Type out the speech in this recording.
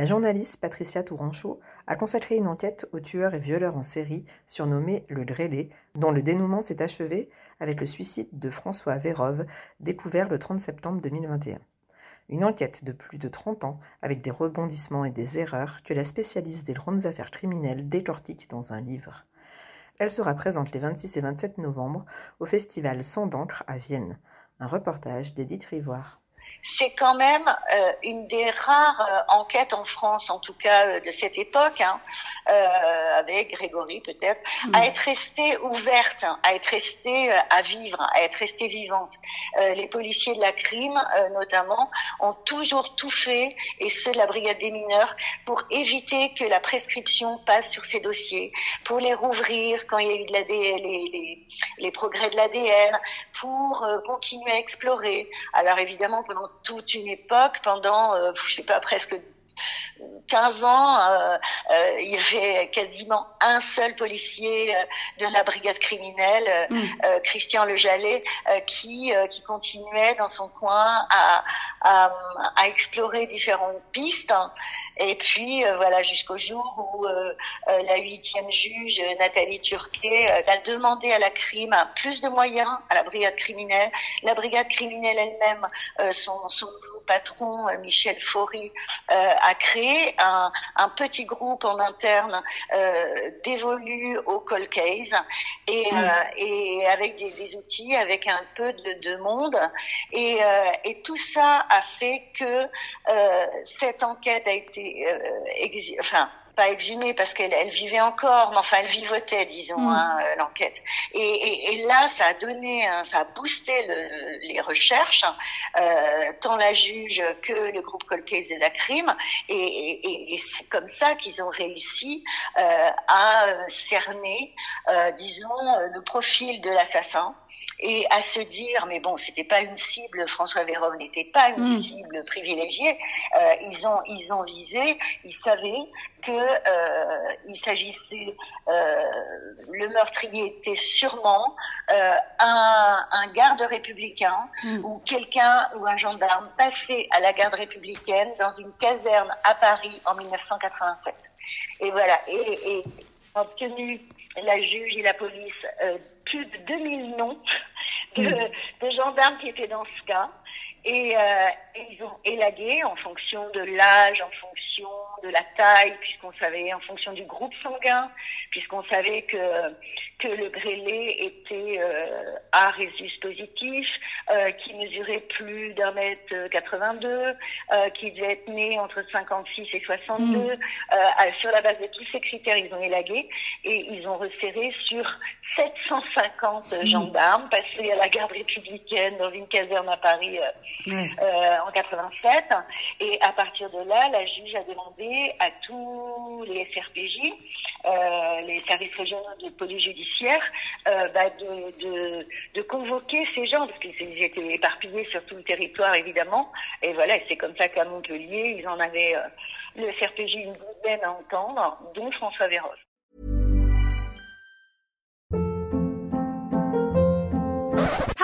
La journaliste Patricia Touranchot a consacré une enquête au tueur et violeur en série surnommé le Grêlé, dont le dénouement s'est achevé avec le suicide de François Vérove, découvert le 30 septembre 2021. Une enquête de plus de 30 ans, avec des rebondissements et des erreurs que la spécialiste des grandes affaires criminelles décortique dans un livre. Elle sera présente les 26 et 27 novembre au festival Sans d'encre à Vienne. Un reportage d'Edith Rivoire c'est quand même euh, une des rares euh, enquêtes en France, en tout cas euh, de cette époque, hein, avec Grégory peut-être, à être restée ouverte, à être restée à vivre, à être restée vivante. les policiers de la crime, notamment, ont toujours tout fait, et ceux de la brigade des mineurs, pour éviter que la prescription passe sur ces dossiers, pour les rouvrir quand il y a eu de l'ADN, les, les, les, progrès de l'ADN, pour continuer à explorer. Alors évidemment, pendant toute une époque, pendant, euh, je sais pas, presque 15 ans, euh, euh, il y avait quasiment un seul policier euh, de la brigade criminelle, mm. Christian Le Jallet, qui, qui continuait dans son coin à, à, à explorer différentes pistes. Et puis voilà, jusqu'au jour où la huitième juge, Nathalie Turquet, a demandé à la crime plus de moyens à la brigade criminelle. La brigade criminelle elle-même, son, son nouveau patron, Michel Faury, a créé un, un, petit groupe en interne euh, dévolu au call case et, mm. euh, et avec des, des, outils, avec un peu de, de monde. Et, euh, et, tout ça a fait que cette enquête a été, enfin, pas exhumée parce qu'elle elle vivait encore, mais enfin elle vivotait, disons, mm. hein, euh, l'enquête. Et, et, et, là, ça a donné, ça a boosté le, les recherches, euh, tant la juge que le groupe Colcase de la crime, et, et c'est comme ça qu'ils ont réussi euh, à cerner, euh, disons, le profil de l'assassin et à se dire, mais bon, c'était pas une cible, François Véron n'était pas une mm. cible privilégiée. Euh, ils ont, ils ont visé, ils savaient que euh, il s'agissait, euh, le meurtrier était sûrement euh, un, un, garde républicain mm. ou quelqu'un ou un gendarme passé à la garde républicaine dans une caserne à Paris en 1987. Et voilà. Et, et obtenu la juge et la police plus de 2000 noms de, mm. de gendarmes qui étaient dans ce cas. Et, euh, ils ont élagué en fonction de l'âge, en fonction de la taille, puisqu'on savait, en fonction du groupe sanguin, puisqu'on savait que que le grêlé était euh, à résus positif, euh, qui mesurait plus d'un mètre 82, euh, qui devait être né entre 56 et 62. Mm. Euh, sur la base de tous ces critères, ils ont élagué et ils ont resserré sur 750 mm. gendarmes passés à la garde républicaine dans une caserne à Paris euh, en 87. Et à partir de là, la juge a demandé à tous les SRPJ, euh, les services régionaux de police judiciaire, euh, bah de, de, de, convoquer ces gens, parce qu'ils étaient éparpillés sur tout le territoire, évidemment. Et voilà, c'est comme ça qu'à Montpellier, ils en avaient euh, le SRPJ une douzaine à entendre, dont François Véros.